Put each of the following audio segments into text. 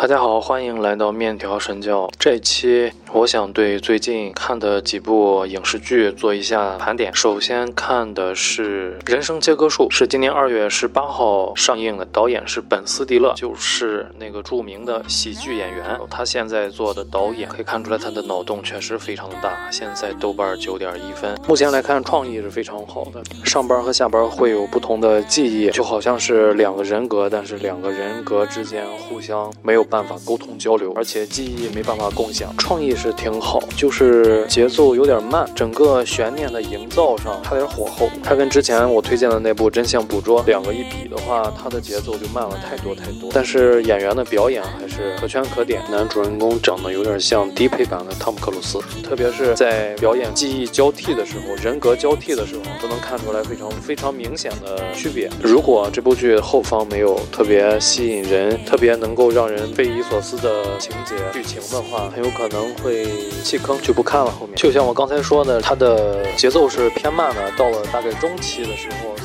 大家好，欢迎来到面条神教。这期我想对最近看的几部影视剧做一下盘点。首先看的是《人生切割术》，是今年二月十八号上映的，导演是本·斯蒂勒，就是那个著名的喜剧演员。他现在做的导演，可以看出来他的脑洞确实非常的大。现在豆瓣九点一分，目前来看创意是非常好的。上班和下班会有不同的记忆，就好像是两个人格，但是两个人格之间互相没有。办法沟通交流，而且记忆没办法共享，创意是挺好，就是节奏有点慢，整个悬念的营造上差点火候。它跟之前我推荐的那部《真相捕捉》两个一比的话，它的节奏就慢了太多太多。但是演员的表演还是可圈可点，男主人公长得有点像低配版的汤姆克鲁斯，特别是在表演记忆交替的时候，人格交替的时候，都能看出来非常非常明显的区别。如果这部剧后方没有特别吸引人，特别能够让人。匪夷所思的情节剧情的话，很有可能会弃坑，就不看了。后面就像我刚才说的，它的节奏是偏慢的，到了大概中期的时候，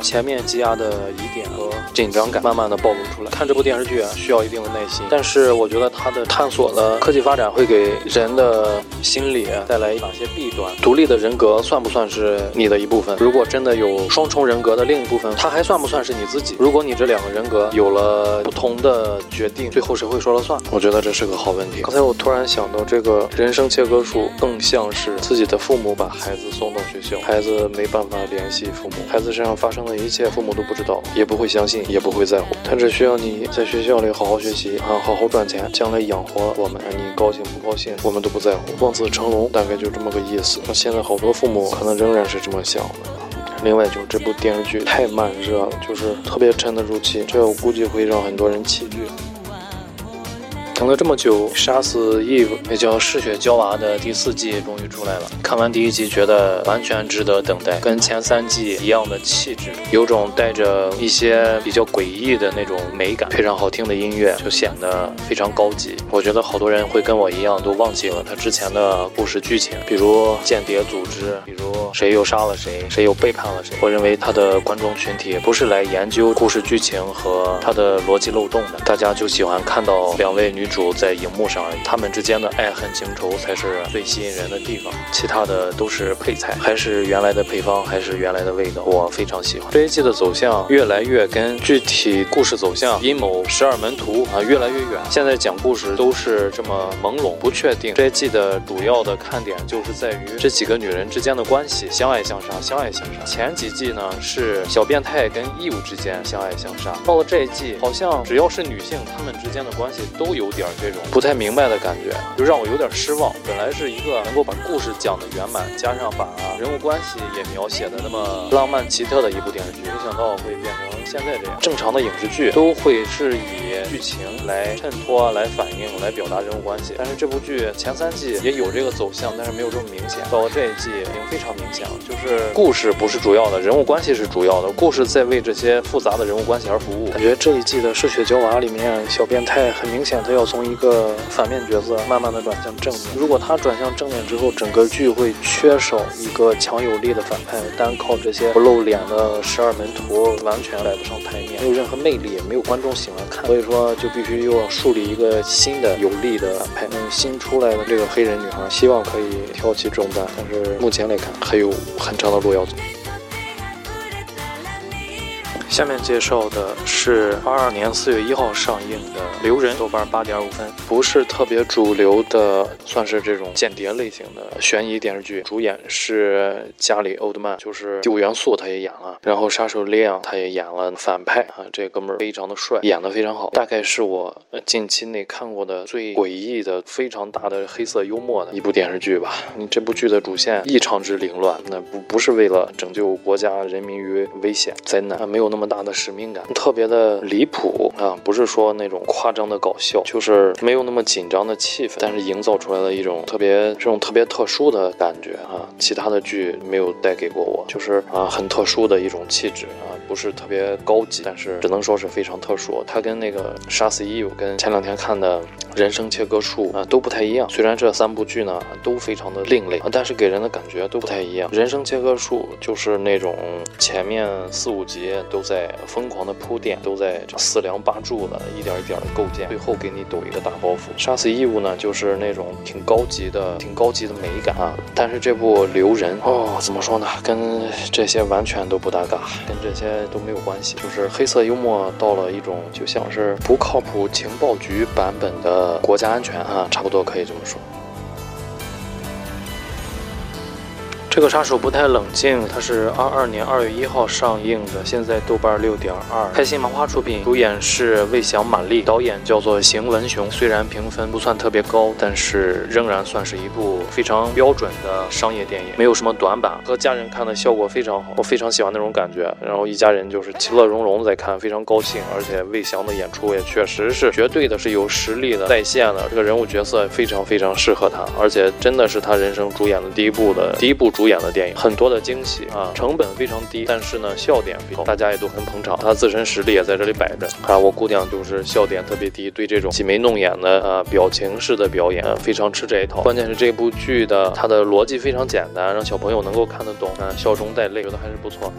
前面积压的疑点和紧张感慢慢的暴露出来。看这部电视剧啊，需要一定的耐心，但是我觉得它的探索的科技发展会给人的心理带来哪些弊端？独立的人格算不算是你的一部分？如果真的有双重人格的另一部分，它还算不算是你自己？如果你这两个人格有了不同的决定，最后谁会说了算？我觉得这是个好问题。刚才我突然想到，这个人生切割术更像是自己的父母把孩子送到学校，孩子没办法联系父母，孩子身上发生的一切，父母都不知道，也不会相信，也不会在乎。他只需要你在学校里好好学习啊，好好赚钱，将来养活我们。你高兴不高兴，我们都不在乎。望子成龙大概就这么个意思。那现在好多父母可能仍然是这么想的。另外就是这部电视剧太慢热了，就是特别沉得住气，这我估计会让很多人弃剧。等了这么久，杀死 Eve 也叫嗜血娇娃的第四季终于出来了。看完第一集，觉得完全值得等待，跟前三季一样的气质，有种带着一些比较诡异的那种美感，配上好听的音乐，就显得非常高级。我觉得好多人会跟我一样，都忘记了他之前的故事剧情，比如间谍组织，比如谁又杀了谁，谁又背叛了谁。我认为他的观众群体不是来研究故事剧情和他的逻辑漏洞的，大家就喜欢看到两位女。女主在荧幕上，他们之间的爱恨情仇才是最吸引人的地方，其他的都是配菜，还是原来的配方，还是原来的味道，我非常喜欢。这一季的走向越来越跟具体故事走向、阴谋、十二门徒啊越来越远。现在讲故事都是这么朦胧、不确定。这一季的主要的看点就是在于这几个女人之间的关系，相爱相杀，相爱相杀。前几季呢是小变态跟义务之间相爱相杀，到了这一季，好像只要是女性，她们之间的关系都有。点这种不太明白的感觉，就让我有点失望。本来是一个能够把故事讲得圆满，加上把人物关系也描写的那么浪漫奇特的一部电视剧，没想到会变成现在这样。正常的影视剧都会是以剧情来衬托、来反映、来表达人物关系，但是这部剧前三季也有这个走向，但是没有这么明显。到了这一季已经非常明显了，就是故事不是主要的，人物关系是主要的，故事在为这些复杂的人物关系而服务。感觉这一季的《嗜血娇娃》里面小变态很明显，他要。从一个反面角色慢慢的转向正面，如果他转向正面之后，整个剧会缺少一个强有力的反派，单靠这些不露脸的十二门徒完全摆不上台面，没有任何魅力，也没有观众喜欢看，所以说就必须又要树立一个新的有力的反派。嗯，新出来的这个黑人女孩，希望可以挑起重担，但是目前来看还有很长的路要走。下面介绍的是二二年四月一号上映的《留人》，豆瓣八点五分，不是特别主流的，算是这种间谍类型的悬疑电视剧。主演是加里·奥特曼，就是《第五元素》，他也演了，然后《杀手列昂》他也演了反派啊，这哥们儿非常的帅，演的非常好，大概是我近期内看过的最诡异的、非常大的黑色幽默的一部电视剧吧。你这部剧的主线异常之凌乱，那不不是为了拯救国家人民于危险灾难，没有那么。大的使命感，特别的离谱啊！不是说那种夸张的搞笑，就是没有那么紧张的气氛，但是营造出来的一种特别这种特别特殊的感觉啊！其他的剧没有带给过我，就是啊很特殊的一种气质啊，不是特别高级，但是只能说是非常特殊。它跟那个杀死伊，我跟前两天看的。人生切割术啊都不太一样，虽然这三部剧呢都非常的另类啊，但是给人的感觉都不太一样。人生切割术就是那种前面四五集都在在疯狂的铺垫，都在四梁八柱的一点一点的构建，最后给你抖一个大包袱。杀死义务呢，就是那种挺高级的、挺高级的美感啊。但是这部留人哦，怎么说呢？跟这些完全都不搭嘎，跟这些都没有关系，就是黑色幽默到了一种就像是不靠谱情报局版本的国家安全啊，差不多可以这么说。这个杀手不太冷静，它是二二年二月一号上映的，现在豆瓣六点二。开心麻花出品，主演是魏翔、马丽，导演叫做邢文雄。虽然评分不算特别高，但是仍然算是一部非常标准的商业电影，没有什么短板。和家人看的效果非常好，我非常喜欢那种感觉。然后一家人就是其乐融融在看，非常高兴。而且魏翔的演出也确实是绝对的是有实力的，在线的这个人物角色非常非常适合他，而且真的是他人生主演的第一部的第一部主。主演的电影很多的惊喜啊，成本非常低，但是呢笑点非常，大家也都很捧场，他自身实力也在这里摆着啊。我姑娘就是笑点特别低，对这种挤眉弄眼的啊表情式的表演非常吃这一套。关键是这部剧的它的逻辑非常简单，让小朋友能够看得懂啊，笑中带泪，觉得还是不错。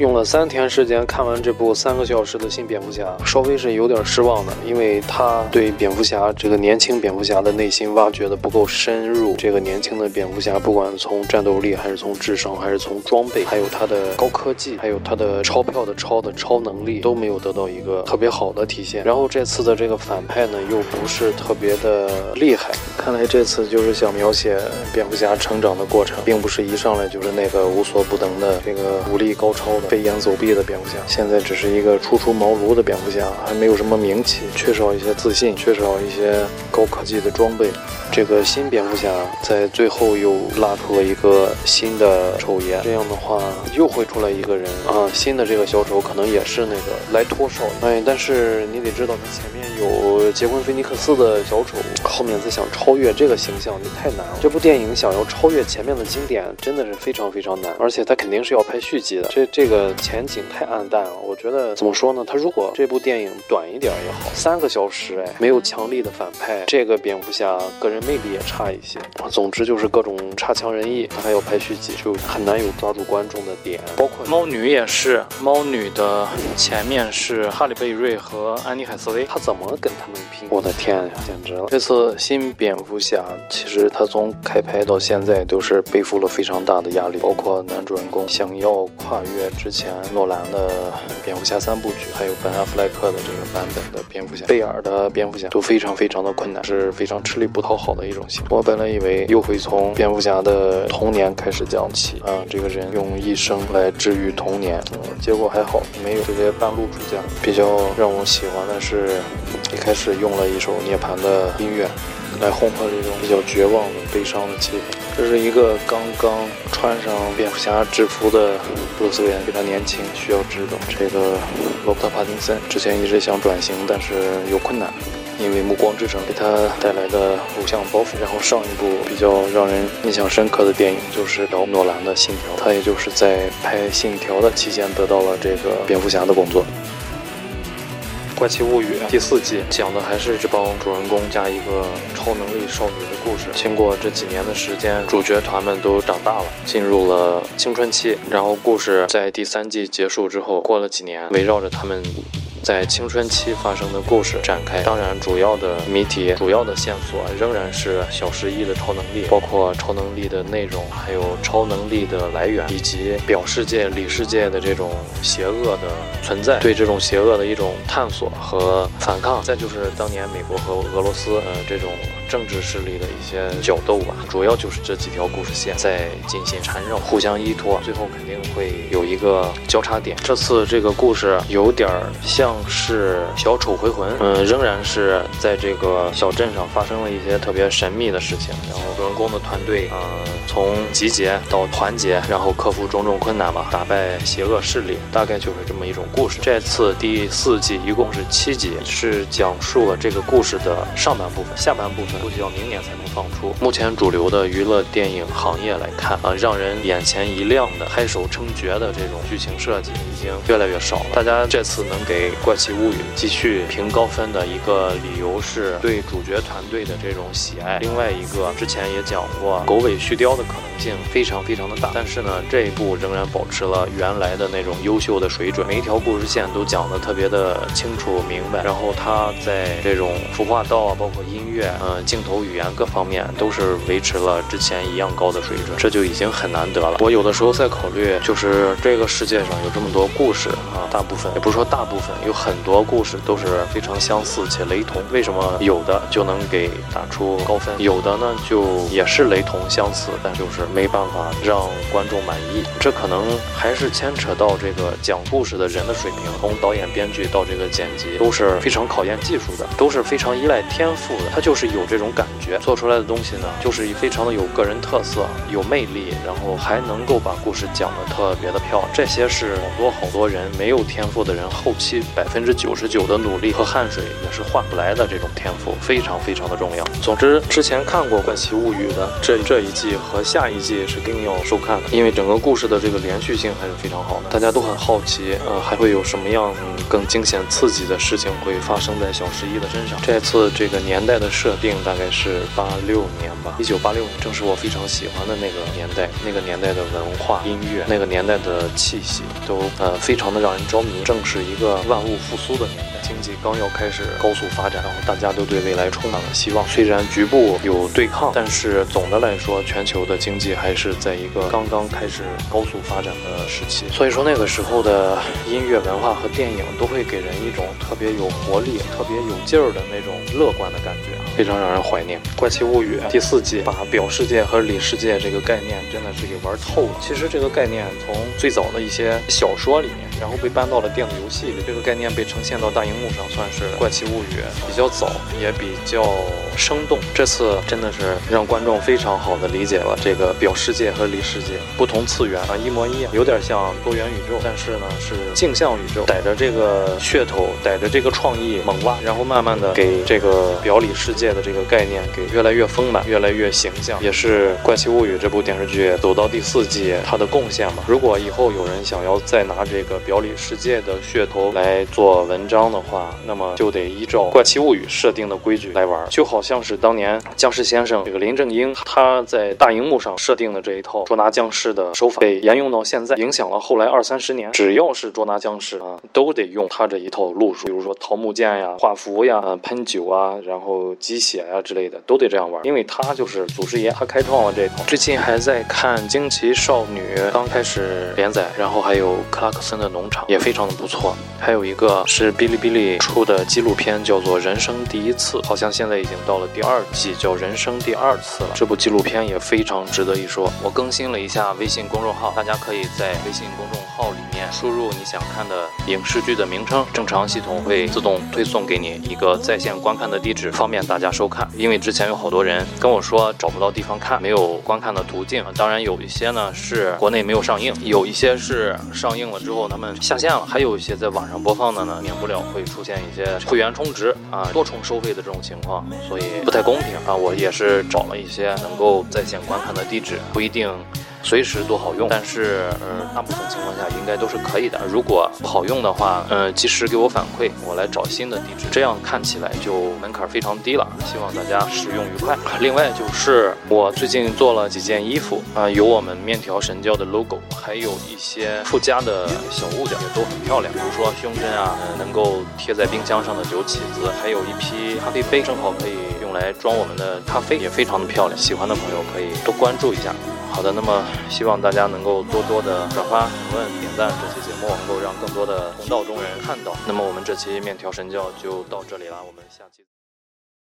用了三天时间看完这部三个小时的新蝙蝠侠，稍微是有点失望的，因为他对蝙蝠侠这个年轻蝙蝠侠的内心挖掘的不够深入。这个年轻的蝙蝠侠，不管从战斗力，还是从智商，还是从装备，还有他的高科技，还有他的钞票的钞的超能力，都没有得到一个特别好的体现。然后这次的这个反派呢，又不是特别的厉害。看来这次就是想描写蝙蝠侠成长的过程，并不是一上来就是那个无所不能的这个武力高超飞檐走壁的蝙蝠侠，现在只是一个初出茅庐的蝙蝠侠，还没有什么名气，缺少一些自信，缺少一些高科技的装备。这个新蝙蝠侠在最后又拉出了一个新的丑爷，这样的话又会出来一个人啊，新的这个小丑可能也是那个来托少。哎，但是你得知道，他前面有杰昆·菲尼克斯的小丑，后面再想超越这个形象就太难了。这部电影想要超越前面的经典，真的是非常非常难，而且他肯定是要拍续集的。这这个前景太暗淡了。我觉得怎么说呢？他如果这部电影短一点也好，三个小时，哎，没有强力的反派，这个蝙蝠侠个人。魅力也差一些，总之就是各种差强人意。他还要拍续集，就很难有抓住观众的点。包括猫女也是，猫女的前面是哈利贝瑞和安妮海瑟薇，他怎么跟他们拼？我的天呀，简直了！这次新蝙蝠侠其实他从开拍到现在都是背负了非常大的压力，包括男主人公想要跨越之前诺兰的蝙蝠侠三部曲，还有本阿弗莱克的这个版本的蝙蝠侠，贝尔的蝙蝠侠都非常非常的困难，是非常吃力不讨好。的一种形我本来以为又会从蝙蝠侠的童年开始讲起啊，这个人用一生来治愈童年，结果还好，没有直接半路出家。比较让我喜欢的是，一开始用了一首涅槃的音乐，来烘托这种比较绝望的悲伤的气氛。这是一个刚刚穿上蝙蝠侠制服的布鲁斯韦恩，非常年轻，需要知道这个罗伯特帕丁森之前一直想转型，但是有困难。因为《暮光之城》给他带来的偶像包袱，然后上一部比较让人印象深刻的电影就是聊诺兰的《信条》，他也就是在拍《信条》的期间得到了这个蝙蝠侠的工作。《怪奇物语》第四季讲的还是这帮主人公加一个超能力少女的故事。经过这几年的时间，主角团们都长大了，进入了青春期。然后故事在第三季结束之后，过了几年，围绕着他们。在青春期发生的故事展开，当然主要的谜题、主要的线索仍然是小十一的超能力，包括超能力的内容，还有超能力的来源，以及表世界、里世界的这种邪恶的存在，对这种邪恶的一种探索和反抗。再就是当年美国和俄罗斯，呃，这种。政治势力的一些角斗吧，主要就是这几条故事线在进行缠绕、互相依托，最后肯定会有一个交叉点。这次这个故事有点像是《小丑回魂》，嗯，仍然是在这个小镇上发生了一些特别神秘的事情，然后主人公的团队，呃，从集结到团结，然后克服种种困难吧，打败邪恶势力，大概就是这么一种故事。这次第四季一共是七集，是讲述了这个故事的上半部分，下半部分。估计要明年才能放出。目前主流的娱乐电影行业来看啊，让人眼前一亮的、拍手称绝的这种剧情设计已经越来越少了。大家这次能给《怪奇物语》继续评高分的一个理由是对主角团队的这种喜爱。另外一个之前也讲过，狗尾续貂的可能性非常非常的大。但是呢，这一部仍然保持了原来的那种优秀的水准，每一条故事线都讲得特别的清楚明白。然后它在这种服化道啊，包括音乐，嗯，镜头语言各方面都是维持了之前一样高的水准，这就已经很难得了。我有的时候在考虑，就是这个世界上有这么多故事，大部分也不是说大部分，有很多故事都是非常相似且雷同。为什么有的就能给打出高分，有的呢就也是雷同相似，但就是没办法让观众满意？这可能还是牵扯到这个讲故事的人的水平，从导演、编剧到这个剪辑都是非常考验技术的，都是非常依赖天赋的。他就是有这种感觉，做出来的东西呢，就是非常的有个人特色，有魅力，然后还能够把故事讲得特别的漂亮。这些是好多好多人没有天赋的人，后期百分之九十九的努力和汗水也是换不来的。这种天赋非常非常的重要。总之，之前看过《怪奇物语》的这这一季和下一季是一定要收看的，因为整个故事的这个连续性还是非常好的。大家都很好奇，呃，还会有什么样更惊险刺激的事情会发生在小十一的身上？这次这个年代的设定大概是八六年吧，一九八六年，正是我非常喜欢的那个年代，那个年代的文化、音乐，那个年代的气息都呃非常的让人着迷，正是一个万物复苏的年，济刚要开始高速发展，然后大家都对未来充满了希望。虽然局部有对抗，但是总的来说，全球的经济还是在一个刚刚开始高速发展的时期。所以说那个时候的音乐文化和电影都会给人一种特别有活力、特别有劲儿的那种乐观的感觉，非常让人怀念。《怪奇物语》第四季把表世界和里世界这个概念真的是给玩透了。其实这个概念从最早的一些小说里面，然后被搬到了电子游戏里，这个概念被呈现到大荧幕上，算是《怪奇物语》比较早也比较生动。这次真的是让观众非常好的理解了这个表世界和里世界不同次元啊，一模一样，有点像多元宇宙，但是呢是镜像宇宙，逮着这个噱头，逮着这个创意猛挖，然后慢慢的给这个表里世界的这个概念给越来越丰满，越来越形象，也是《怪奇物语》这部电视剧走到第四季它的贡献吧。如果以后有人想要再拿这个表里世界的噱头来做文章的话，那么就得依照《怪奇物语》设定的规矩来玩，就好像是当年僵尸先生这个林正英他在大荧幕上设定的这一套捉拿僵尸的手法被沿用到现在，影响了后来二三十年，只要是捉拿僵尸啊，都得用他这一套路数，比如说桃木剑呀、画符呀、呃喷酒啊，然后鸡血呀之类的，都得这样玩，因为他就是祖师爷，他开创了这套。最近还在看《惊奇少女》，刚开始连载，然后还有克拉克森的农场也非常的不错，还有一个是哔哩哔哩出的纪录片，叫做《人生第一次》，好像现在已经到了第二季，叫《人生第二次》了。这部纪录片也非常值得一说。我更新了一下微信公众号，大家可以在微信公众输入你想看的影视剧的名称，正常系统会自动推送给你一个在线观看的地址，方便大家收看。因为之前有好多人跟我说找不到地方看，没有观看的途径。当然有一些呢是国内没有上映，有一些是上映了之后他们下线了，还有一些在网上播放的呢，免不了会出现一些会员充值啊、多重收费的这种情况，所以不太公平啊。我也是找了一些能够在线观看的地址，不一定。随时都好用，但是呃，大部分情况下应该都是可以的。如果不好用的话，呃，及时给我反馈，我来找新的地址，这样看起来就门槛非常低了。希望大家使用愉快。另外就是我最近做了几件衣服啊、有我们面条神教的 logo，还有一些附加的小物件也都很漂亮，比如说胸针啊，呃能够贴在冰箱上的酒起子，还有一批咖啡杯，正好可以用来装我们的咖啡，也非常的漂亮。喜欢的朋友可以多关注一下。好的，那么希望大家能够多多的转发、评论、点赞这期节目，能够让更多的同道中人看到。那么我们这期面条神教就到这里了，我们下期。